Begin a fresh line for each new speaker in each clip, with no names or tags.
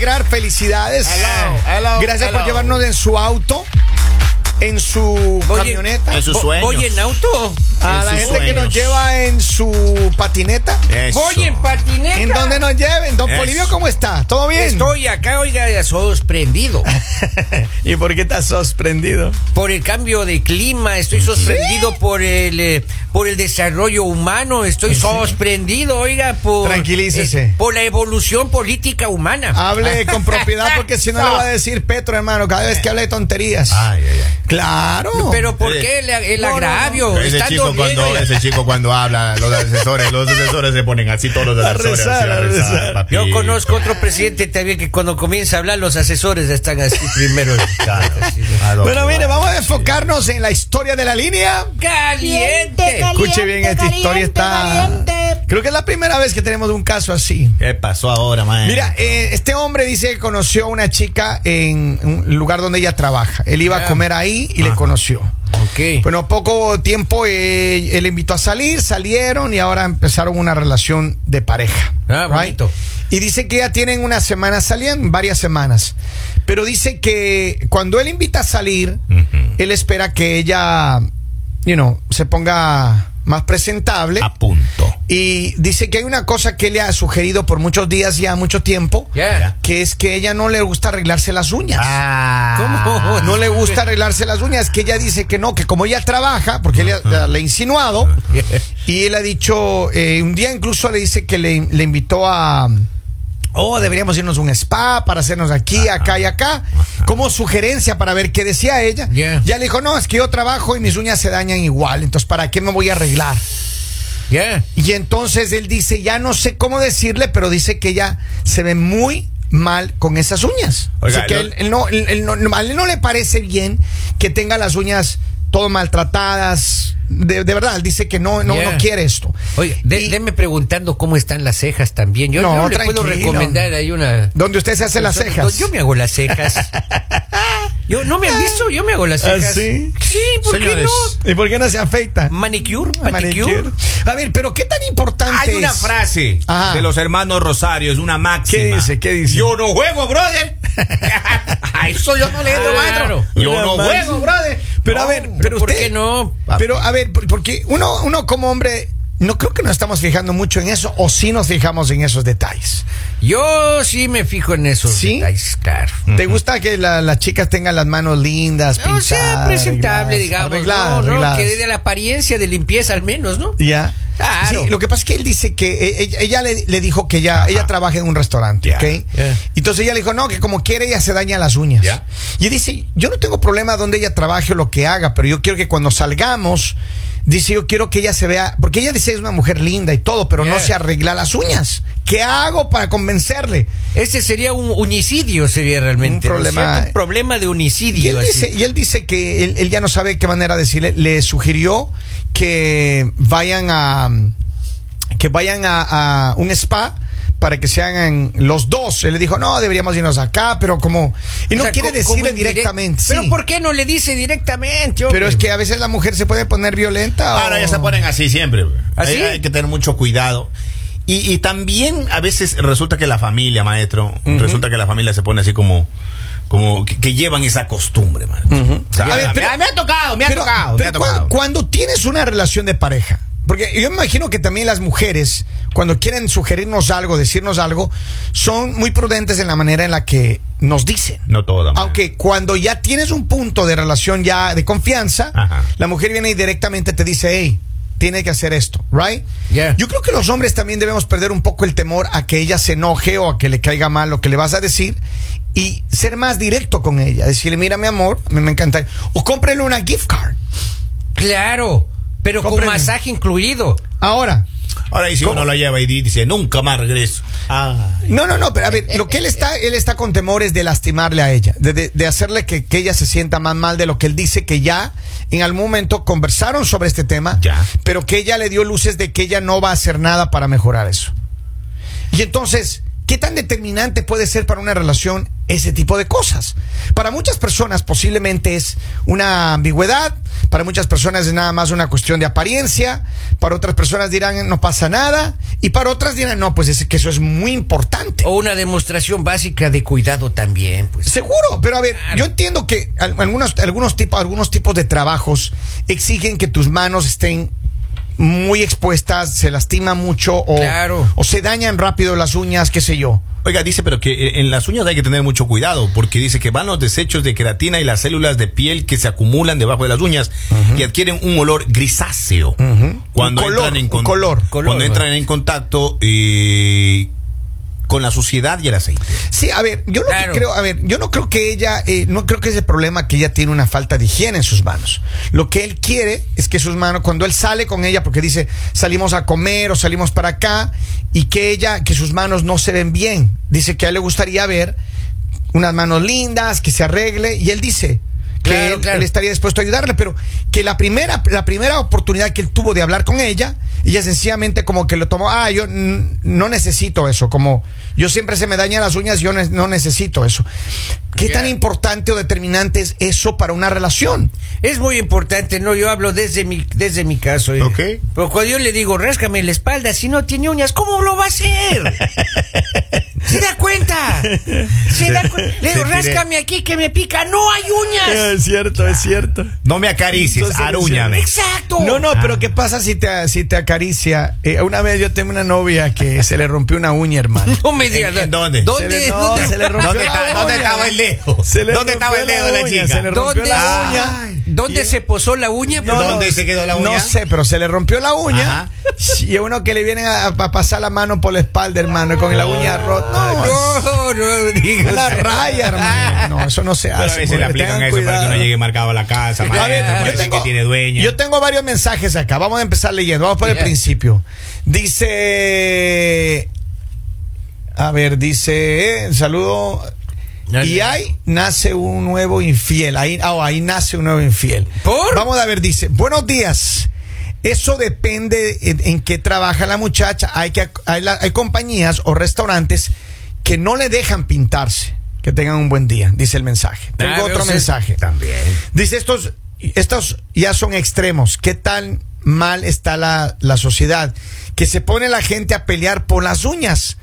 Felicidades.
Hello, hello,
Gracias por llevarnos en su auto, en su
Voy
camioneta.
En sus
Vo-
sueños.
¿Voy en auto?
A la gente que nos lleva en su patineta.
Eso.
Voy en patineta.
¿En dónde nos lleven? Don
Eso.
Polivio, ¿cómo está? ¿Todo bien?
Estoy acá, oiga, sorprendido.
¿Y por qué estás sorprendido?
por el cambio de clima, estoy sorprendido por el eh, por el desarrollo humano, estoy sorprendido, oiga, por
Tranquilícese.
eh, por la evolución política humana.
Hable con propiedad porque si no le va a decir Petro, hermano, cada vez que hable de tonterías.
Ay, ay, ay.
Claro.
Pero ¿por
Eh,
qué el, el
no, no,
agravio?
Ese chico,
bien,
cuando,
oiga.
ese chico cuando habla, los asesores, los asesores se ponen así, todos los
A
asesores.
rezar,
así,
a rezar.
papi.
Yo conozco otro presidente también que cuando comienza a hablar los asesores están así primero.
Claro.
Así,
no,
Bueno, mire, vamos a enfocarnos en la historia de la línea.
¡Caliente!
Escuche bien, esta historia está. Creo que es la primera vez que tenemos un caso así.
¿Qué pasó ahora, man?
Mira, eh, este hombre dice que conoció a una chica en un lugar donde ella trabaja. Él iba a
Ah.
comer ahí y le conoció.
Ok.
Bueno, poco tiempo eh, él le invitó a salir, salieron y ahora empezaron una relación de pareja.
Ah, bonito.
Y dice que ya tienen una semana saliendo, varias semanas. Pero dice que cuando él invita a salir, él espera que ella, you know, se ponga más presentable.
A punto.
Y dice que hay una cosa que le ha sugerido por muchos días ya, mucho tiempo,
Ya.
que es que ella no le gusta arreglarse las uñas.
Ah.
¿Cómo?
No le gusta arreglarse las uñas, que ella dice que no, que como ella trabaja, porque él le, le ha insinuado, y él ha dicho, eh, un día incluso le dice que le, le invitó a, oh, deberíamos irnos a un spa para hacernos aquí, acá y acá, como sugerencia para ver qué decía ella.
Yeah.
Ya le dijo, no, es que yo trabajo y mis uñas se dañan igual, entonces ¿para qué me voy a arreglar? Y entonces él dice, ya no sé cómo decirle, pero dice que ella se ve muy mal con esas uñas.
Oiga,
Dice que
lo-
él, él no, él- él no- no- a él no le parece bien que tenga las uñas todo maltratadas. De, de verdad, él dice que no, no,
Yeah.
no quiere esto.
Oye, de-
Y-
déme preguntando cómo están las cejas también. Yo
No,
yo le puedo recomendar ahí una.
Donde usted se hace las
Yo-
cejas.
Yo me hago las cejas. Yo no me han visto, yo me hago las
¿Ah,
cejas.
sí?
Sí, ¿por
Señores,
qué
¿Y por qué no se afeita?
no? Manicure, manicure.
Manicure. A ver, pero qué tan importante
Hay una
es?
frase
Ajá.
de los hermanos Rosario, es una máxima.
¿Qué dice? ¿Qué dice?
Yo no juego, brother. A eso yo no le entro, maestro. Yo no juego, brother.
Pero a ver, pero
¿Por
usted-
qué no?
Pero a ver, por- porque uno, uno como hombre, no creo que nos estamos fijando mucho en eso, o sí nos fijamos en esos detalles.
Yo sí me fijo en esos
¿Sí?
detalles, claro.
¿Te gusta que la- las chicas tengan las manos lindas,
No,
pintadas?
sea presentable,
arregladas,
digamos.
arregladas,
no, no,
arregladas?
que dé la apariencia de limpieza al menos, ¿no?
Ya.
Claro.
Sí, lo que pasa es que él dice que eh, ella, ella le, le dijo que ella, ella trabaja en un restaurante, ¿ok?
ya.
Entonces ella le dijo, no, que como quiere ella se daña las uñas. Y él dice, yo no tengo problema donde ella trabaje o lo que haga, pero yo quiero que cuando salgamos, dice, yo quiero que ella se vea, porque ella dice es una mujer linda y todo, pero no se arregla las uñas. ¿Qué hago para convencerle?
Ese sería un unicidio, sería realmente.
Un
¿no es
problema-?
Un problema de
Y
unicidio.
él,
así.
dice, y él dice que él, él ya no sabe qué manera decirle. Le sugirió que vayan a que vayan a, a un spa para que se hagan los dos. Él le dijo, no, deberíamos irnos acá, pero como... Y no
O sea,
quiere
¿cómo- cómo
decirle
en direct-
directamente.
Pero
sí.
¿por qué no le dice directamente?
Pero es que a veces la mujer se puede poner violenta.
Ahora
o-
ya se ponen así siempre.
¿Así?
Hay, hay que tener mucho cuidado. Y, y también a veces resulta que la familia, maestro, resulta que la familia se pone así como, como que, que llevan esa costumbre, maestro. O sea,
A ver,
me-
pero-
me, ha tocado, me ha
Pero-
tocado, me ha tocado.
cu- Cuando tienes una relación de pareja, porque yo me imagino que también las mujeres, cuando quieren sugerirnos algo, decirnos algo, son muy prudentes en la manera en la que nos dicen.
No toda, maestro.
Aunque cuando ya tienes un punto de relación ya de confianza,
Ajá.
la mujer viene y directamente te dice, hey, tiene que hacer esto, ¿right?
Yeah.
Yo creo que los hombres también debemos perder un poco el temor a que ella se enoje o a que le caiga mal lo que le vas a decir y ser más directo con ella. Decirle, mira, mi amor, me encanta. O cómprele una gift card.
Claro, pero con masaje incluido.
Ahora,
Ahora y si uno lo lleva y di- dice, nunca más regreso.
No, no, no, pero a ver, lo que él está, él está con temores de lastimarle a ella, de, de- de hacerle que, que ella se sienta más mal de lo que él dice que ya en algún momento conversaron sobre este tema,
Ya.
pero que ella le dio luces de que ella no va a hacer nada para mejorar eso. Y entonces, ¿qué tan determinante puede ser para una relación ese tipo de cosas? Para muchas personas posiblemente es una ambigüedad, para muchas personas es nada más una cuestión de apariencia, para otras personas dirán no pasa nada y para otras dirán no, pues es que eso es muy importante.
O una demostración básica de cuidado también, pues.
Seguro, pero a ver, yo entiendo que al- algunos, algunos, tipos, algunos tipos de trabajos exigen que tus manos estén muy expuestas, se lastima mucho o,
Claro.
o se dañan rápido las uñas, qué sé yo.
Oiga, dice, pero que eh, en las uñas hay que tener mucho cuidado, porque dice que van los desechos de queratina y las células de piel que se acumulan debajo de las uñas y adquieren un olor grisáceo cuando
Un color,
entran en con-
color.
Color,
cuando entran en contacto eh, con la suciedad y el aceite.
Sí, a ver, yo lo
Claro.
que creo, a ver, yo no creo que ella, eh, no creo que es el problema que ella tiene una falta de higiene en sus manos. Lo que él quiere es que sus manos, cuando él sale con ella, porque dice salimos a comer o salimos para acá, y que ella, que sus manos no se ven bien. Dice que a él le gustaría ver unas manos lindas, que se arregle, y él dice que
Claro,
él,
claro.
él estaría dispuesto a ayudarle, pero que la primera, la primera oportunidad que él tuvo de hablar con ella, ella sencillamente como que lo tomó, ah, yo no necesito eso, como yo siempre se me dañan las uñas, yo ne- no necesito eso. ¿Qué tan importante o determinante es eso para una relación?
Es muy importante, ¿no? Yo hablo desde mi, desde mi caso. eh.
Ok.
Pero cuando yo le digo, ráscame la espalda, si no tiene uñas, ¿cómo lo va a hacer? ¿Se da cuenta? ¿Se da cuenta? Le digo, ráscame aquí que me pica, no hay uñas.
Es cierto, es cierto.
No me acaricies,
Entonces,
arúñame.
Exacto.
No, no, pero ¿qué pasa si te, si te acaricia? Eh, una vez yo tengo una novia que se le rompió una uña, hermano.
No me digas.
¿En- en dónde?
¿Dónde?
Se le- no,
¿Dónde?
se le rompió
¿Dónde,
la
está- dónde
uña.
estaba el dedo? ¿Dónde estaba el dedo de la chica?
Se le rompió
¿Dónde?
la uña.
Ay, ¿Dónde se posó la uña?
No,
¿Dónde
no,
se quedó la uña?
No sé, pero se le rompió la uña.
Ajá.
Y uno que le viene a, a pasar la mano por la espalda, hermano, y con la uña rota. No,
No, no digas.
una raya, hermano. No, eso no se
Pero a
hace.
veces le
hombre,
aplican eso para que uno llegue marcado a la casa.
A ver,
maestro,
yo tengo,
que tiene dueña.
yo tengo varios mensajes acá. Vamos a empezar leyendo. Vamos por el principio. Dice. A ver, dice. eh, saludo. Y ahí nace un nuevo infiel. Ahí, ah, ahí nace un nuevo infiel.
¿Por?
Vamos a ver, dice. Buenos días. Eso depende en, en qué trabaja la muchacha. Hay, que, hay, la- hay compañías o restaurantes que no le dejan pintarse. Que tengan un buen día, dice el mensaje. Tengo
Ah,
otro mensaje.
También.
Dice, estos, estos ya son extremos. ¿Qué tan mal está la, la sociedad? Que se pone la gente a pelear por las uñas.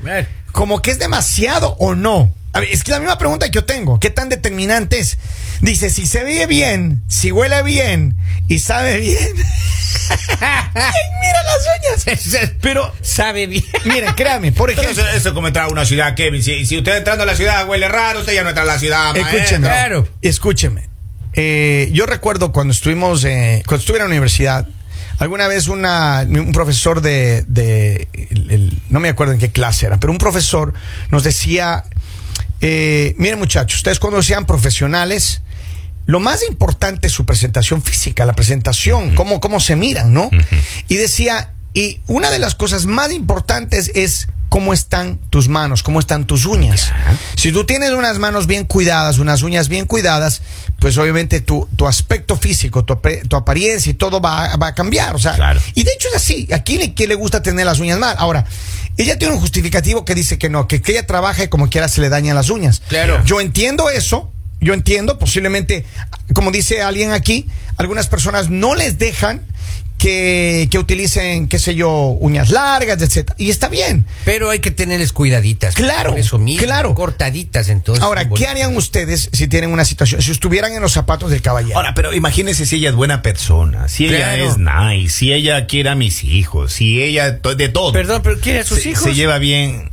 Como que es demasiado o no. A ver, es que la misma pregunta que yo tengo. ¿Qué tan determinante es? Dice, si se ve bien, si huele bien y sabe bien. Mira las uñas. Pero,
Sabe bien.
miren, créame, por
Pero
ejemplo.
eso, eso es como entrar a una ciudad, Kevin. Si, si usted entrando a la ciudad huele raro, usted ya no entra a la ciudad.
Escúcheme.
Claro.
Escúcheme. Eh, yo recuerdo cuando estuvimos, eh, cuando estuve en la universidad, alguna vez una, un profesor de, de- el- el- no me acuerdo en qué clase era, pero un profesor nos decía, eh, miren muchachos, ustedes cuando sean profesionales, lo más importante es su presentación física, la presentación, cómo, cómo se miran, ¿no? Y decía, y una de las cosas más importantes es cómo están tus manos, cómo están tus uñas. Si tú tienes unas manos bien cuidadas, unas uñas bien cuidadas, pues obviamente tu, tu aspecto físico, tu, tu apariencia y todo va, va a cambiar. O sea,
Claro.
y de hecho es así. ¿A quién le, quién le gusta tener las uñas mal? Ahora, ella tiene un justificativo que dice que no, que, que ella trabaja y como quiera se le dañan las uñas.
Claro.
Yo entiendo eso. Yo entiendo, posiblemente, como dice alguien aquí, algunas personas no les dejan que, que utilicen, qué sé yo, uñas largas, etcétera. Y está bien.
Pero hay que tenerles cuidaditas.
Claro,
Por eso mismo,
claro.
Cortaditas entonces.
Ahora, ¿qué harían ustedes si tienen una situación, si estuvieran en los zapatos del caballero?
Ahora, pero imagínese si ella es buena persona, si ella es nice, si ella quiere a mis hijos, si ella de todo.
Perdón, pero ¿quiere a sus
se,
hijos?
se lleva bien.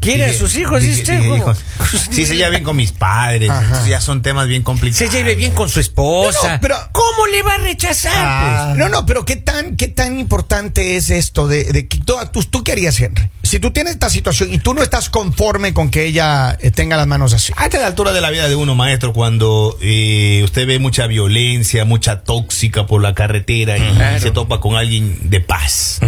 ¿Quiere a sus hijos? ¿Cómo?
hijos. Sí, se lleva bien con mis padres. Ya son temas bien complicados.
Se lleve bien con su esposa.
No, pero-
¿Cómo le va a rechazar?
Ah.
pues?
No, no, pero ¿qué tan, qué tan importante es esto de, de que tú, tú, tú qué harías, Henry? Si tú tienes esta situación y tú no estás conforme con que ella eh, tenga las manos así.
A esta altura de la vida de uno, maestro, cuando eh, usted ve mucha violencia, mucha tóxica por la carretera y
Claro.
se topa con alguien de paz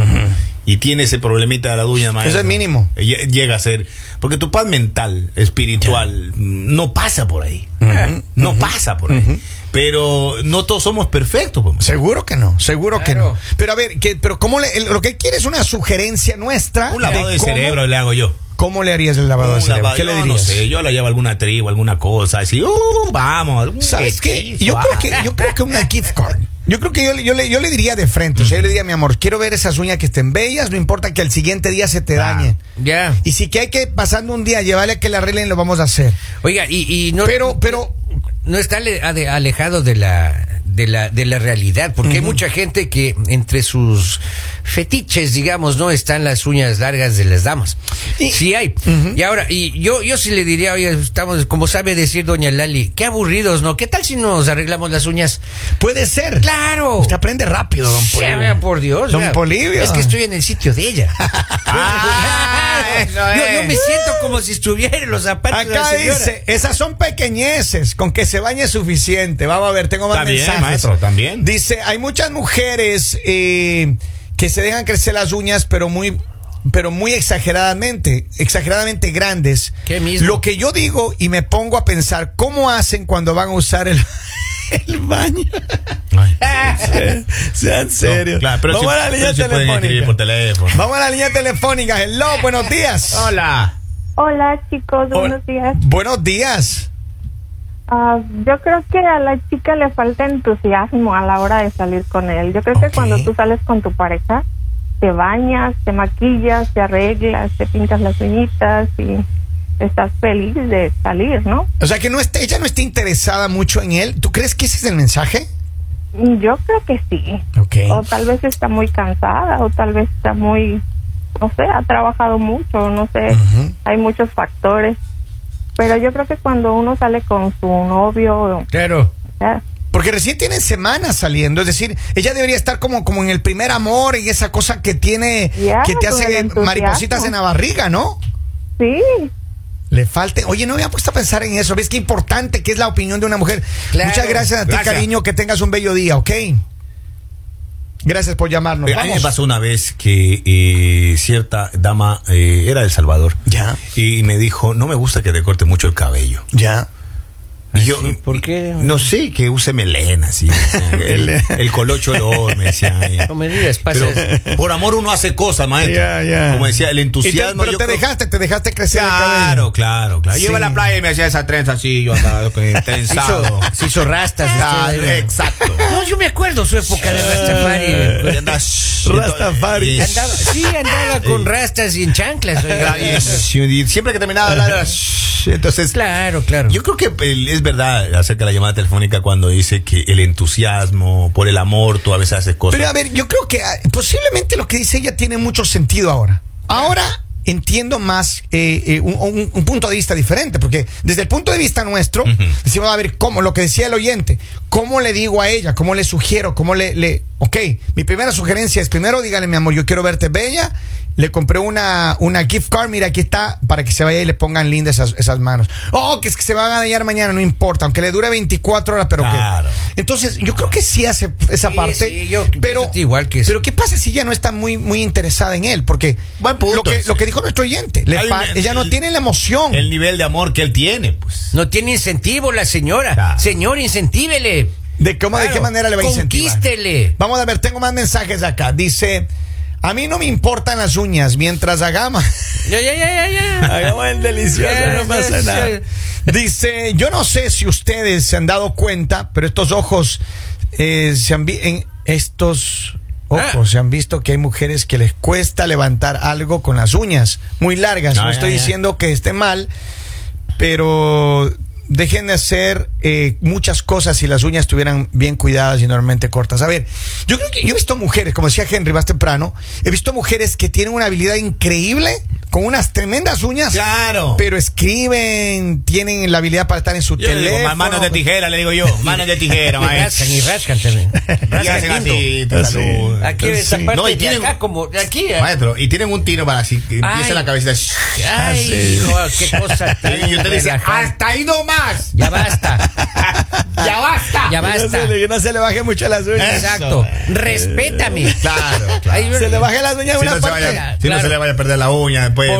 y tiene ese problemita de la duña, maestro.
Eso es mínimo.
eh, lle- Llega a ser. Porque tu paz mental, espiritual, mm, no pasa por ahí. No pasa por ahí. Pero no todos somos perfectos. pues.
Seguro que no, seguro que no. Pero a ver, que, pero ¿cómo le- el- lo que quiere es una sugerencia nuestra?
Un lavado de
cómo-
cerebro le hago yo.
¿cómo le harías el lavado de cerebro?
lavado-
¿Qué le
yo
dirías?
No sé, yo la llevo a alguna tribu, alguna cosa, así, uh, vamos. un
¿Sabes qué? Yo creo
ah.
que, yo creo que una gift card. Yo creo que yo, le- yo, le, yo le diría de frente. O sea, yo le diría, mi amor, quiero ver esas uñas que estén bellas, no importa que al siguiente día se te
Claro.
dañen.
Ya.
Y si que hay que pasando un día llevarle a que la arreglen, lo vamos a hacer.
Oiga, y, y no.
Pero, pero,
no está alejado de la de la de la realidad porque hay mucha gente que entre sus fetiches digamos no están las uñas largas de las damas
Y-
sí hay y ahora y yo yo sí le diría oye estamos como sabe decir doña Lali qué aburridos no qué tal si nos arreglamos las uñas
puede ser.
claro
Usted aprende rápido, don
Sí,
Polibio.
vea, por Dios.
Don
vea.
Polibio.
Es que estoy en el sitio de ella.
Ah,
yo, me siento como si estuviera en los zapatos de la
Acá
señora.
dice, esas son pequeñeces, con que se bañe es suficiente. Vamos a ver, tengo más mensajes.
Maestro, también.
Dice, hay muchas mujeres eh, que se dejan crecer las uñas, pero muy pero muy exageradamente, exageradamente grandes.
¿Qué mismo?
Lo que yo digo y me pongo a pensar, ¿cómo hacen cuando van a usar el, el baño?
Ay.
Sean serios.
No, claro, pero
Vamos
sí-
a la línea
pero escribir por
telefónica.
teléfono.
Vamos a la línea telefónica. Hello, buenos días.
Hola.
Hola chicos, buenos días.
Buenos días.
Ah, yo creo que a la chica le falta entusiasmo a la hora de salir con él. Yo creo que cuando tú sales con tu pareja, te bañas, te maquillas, te arreglas, te pintas las uñitas y estás feliz de salir, ¿no?
O sea que no está, ella no está interesada mucho en él. ¿Tú crees que ese es el mensaje?
Yo creo que sí.
Ok.
O tal vez está muy cansada, o tal vez está muy, no sé, ha trabajado mucho, no sé, hay muchos factores. Pero yo creo que cuando uno sale con su novio,
Claro.
Porque recién tienen semanas saliendo, es decir, ella debería estar como, como en el primer amor y esa cosa que tiene, que te hace maripositas en la barriga, ¿no?
sí,
Le falte, oye, no me había puesto a pensar en eso, ves qué importante que es la opinión de una mujer.
Claro,
Muchas gracias a ti,
gracias.
cariño, que tengas un bello día, ¿ok? Gracias por llamarnos.
Oiga, A mí me pasó una vez que eh, cierta dama eh, era de El Salvador.
Ya.
Y me dijo, no me gusta que te corte mucho el cabello.
Ya.
Yo,
¿por qué?
No sé, que use melena, sí. el, el colocho de oro, me decía ella.
No me digas, pasa
Pero
eso.
por amor uno hace cosas, maestro. Como decía, el
Y te-
entusiasmo.
pero te
creo-
dejaste, te dejaste crecer el.
Claro, claro, claro.
Sí.
Yo iba a la playa y me hacía esa trenza así, yo andaba trenzado.
Hizo, se hizo rastas.
Claro,
usted, ¿eh?
exacto.
No, yo me acuerdo su época de
Y
Rastafari.
andaba-
Rastafari.
y-
Andaba, sí, andaba con rastas y en chanclas. oiga.
siempre que terminaba de hablar, entonces
Claro, claro.
Yo creo que es verdad acerca de la llamada telefónica cuando dice que el entusiasmo, por el amor, tú a veces haces cosas.
Pero a ver, yo creo que ah, posiblemente lo que dice ella tiene mucho sentido ahora. Ahora entiendo más eh, eh, un, un- un punto de vista diferente, porque desde el punto de vista nuestro, decimos, a ver, ¿cómo? Lo que decía el oyente, ¿cómo le digo a ella? ¿Cómo le sugiero? ¿Cómo le, le... Ok, mi primera sugerencia es, primero dígale, mi amor, yo quiero verte bella, le compré una, una gift card, mira, aquí está, para que se vaya y le pongan lindas esas, esas manos. Oh, que es que se van a dañar mañana, no importa, aunque le dure 24 horas, pero
Claro.
que... Entonces, yo creo que sí hace esa
Sí,
parte,
sí, yo
pero
igual que eso.
pero qué pasa si ella no está muy muy interesada en él, porque
Buen punto
lo que lo que dijo nuestro oyente, le
un-
ella no tiene la emoción.
el nivel de amor que él tiene, pues.
No tiene incentivo la señora.
Claro.
Señor, incentívele.
¿De cómo de qué manera le va a incentivar?
Conquístele.
Vamos a ver, tengo más mensajes acá. Dice, a mí no me importan las uñas mientras hagamos
Ya, ya, ya, ya, ya.
hagamos el delicioso, no pasa nada. Dice, yo no sé si ustedes se han dado cuenta, pero estos ojos eh, se han en estos ojos
Ah.
se han visto que hay mujeres que les cuesta levantar algo con las uñas muy largas.
Ah,
no
ya,
estoy diciendo que esté mal, pero dejen de hacer eh, muchas cosas si las uñas estuvieran bien cuidadas y normalmente cortas. A ver, yo creo que yo he visto mujeres, como decía Henry más temprano, he visto mujeres que tienen una habilidad increíble con unas tremendas uñas.
Claro.
Pero escriben, tienen la habilidad para estar en su
Yo le digo,
teléfono.
"Ma- manos de tijera, le digo yo. Manos de tijera,
Y
maestro.
rascan y rascan también.
Así, te.
Aquí esta parte
No, y
de
tienen-
acá como de aquí. eh.
Maestro, y tienen un tiro para así, que empieza la cabeza.
Ay, hijo, qué cosa. tan
Y usted dice, hasta ahí no
ya basta.
ya basta.
Ya
basta. No, se le, no baje mucho las uñas.
Exacto. Respétame.
Eh, claro.
Se le baje las uñas
si
una parte.
Si no se le vaya a perder la uña
pues,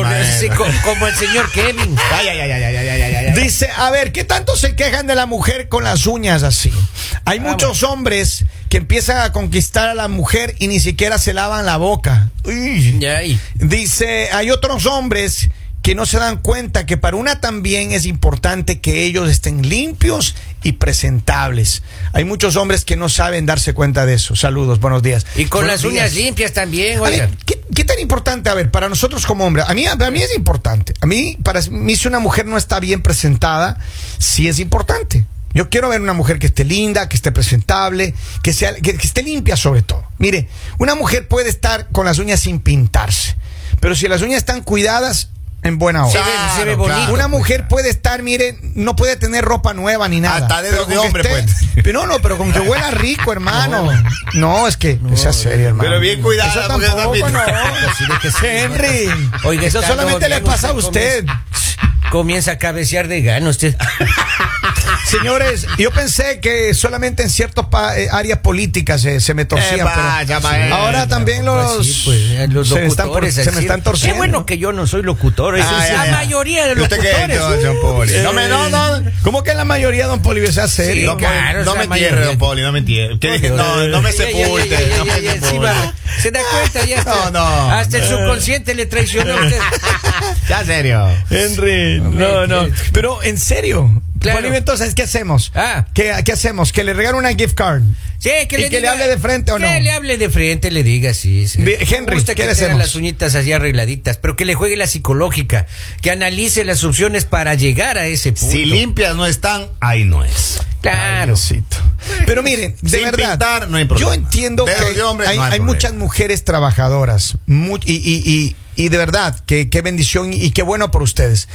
después. Como el señor Kevin.
Ay, ay, ay,
Dice, a ver, ¿qué tanto se quejan de la mujer con las uñas así? Hay muchos hombres que empiezan a conquistar a la mujer y ni siquiera se lavan la boca. Uy. Dice, hay otros hombres que no se dan cuenta que para una también es importante que ellos estén limpios y presentables. Hay muchos hombres que no saben darse cuenta de eso. Saludos, buenos días.
Y con
Buenos
las uñas limpias también,
A ¿qué, qué tan importante? A ver, para nosotros como hombres, a mí, para mí es importante. A mí, para mí, si una mujer no está bien presentada, sí es importante. Yo quiero ver una mujer que esté linda, que esté presentable, que, sea, que, que esté limpia sobre todo. Mire, una mujer puede estar con las uñas sin pintarse, pero si las uñas están cuidadas, en buena hora.
se ve
Claro,
bonito.
claro.
Una mujer puede estar, mire, no puede tener ropa nueva ni nada.
Hasta dedos
Pero
de
con que
hombre,
esté-
pues.
Pero no, no, pero con que huela rico, hermano. No, es que, que sea serio, hermano.
Pero bien cuidada,
tampoco, no.
De.
Henry.
Oiga,
eso solamente le pasa a usted.
Comienza a cabecear de gano usted.
Señores, yo pensé que solamente en ciertas eh, áreas políticas se, se me torcían.
Eh, vaya,
pero
maestro.
ahora también los,
Pues sí, pues, eh, los
se, me están, por-
locutores.
se me
así.
están torciendo.
Qué bueno que yo no soy locutor.
Ah,
la mayoría de
¿Y usted qué,
locutores.
Poli?
No me, no, no. ¿Cómo que la mayoría, don Poli, sea serio?
No,
claro,
no me entierre, don Poli, no me entierre. ¿Qué? No, no me sepulte.
Se da cuenta ya.
No, no.
Hasta el subconsciente le traicionó a usted.
Ya, serio.
Henry, no, no. Pero en serio.
Claro.
Poli, entonces, ¿qué hacemos?
Ah.
¿Qué, ¿Qué hacemos? ¿Que le regale una gift card?
Sí, que
¿Y
le
que le
diga-
hable de frente o no?
Que le hable de frente, le diga, sí. sí.
Henry,
gusta
¿qué
que
le
tenga
hacemos?
las uñitas así arregladitas, pero que le juegue la psicológica, que analice las opciones para llegar a ese punto.
Si limpias no están, ahí no es.
Claro.
Diosito. Pero miren, de
Sin
verdad,
pintar, no hay problema.
yo entiendo que
hombre,
hay,
no hay
hay muchas mujeres trabajadoras mu- y, y- y- y de verdad, que qué bendición y qué bueno por ustedes.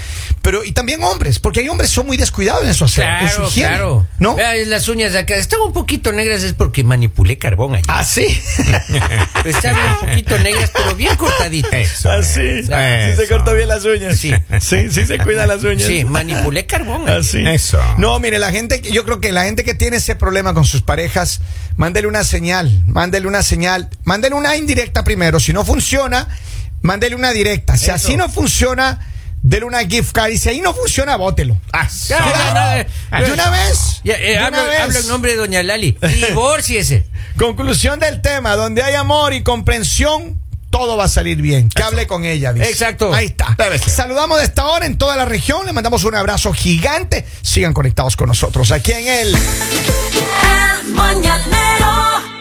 Pero y también hombres, porque hay hombres que son muy descuidados en su
Claro,
higiene,
claro.
¿no?
Vea, las uñas de acá están un poquito negras, es porque manipulé carbón allá.
Ah, sí.
Están un poquito negras, pero bien cortaditas.
Eso.
Así.
Eso.
Sí se corta bien las uñas.
Sí.
Sí, sí se cuida las uñas.
Sí, manipulé carbón.
Así.
Eso.
No, mire, la gente, yo creo que la gente que tiene ese problema con sus parejas, mándele una señal, mándele una señal, mándele una indirecta primero. Si no funciona, mándele una directa. Si
Eso.
así no funciona, dele una gift card. Y si ahí no funciona, bótelo. Sí.
ya, ya,
¿De una vez?
Ya, eh,
¿De
hablo,
una vez?
hablo en nombre de doña Lali. Divórciese.
Conclusión del tema, donde hay amor y comprensión, todo va a salir bien. Que hable con ella, dice.
Exacto.
Ahí está. Saludamos de esta hora en toda la región. Le mandamos un abrazo gigante. Sigan conectados con nosotros aquí en el...
El mañanero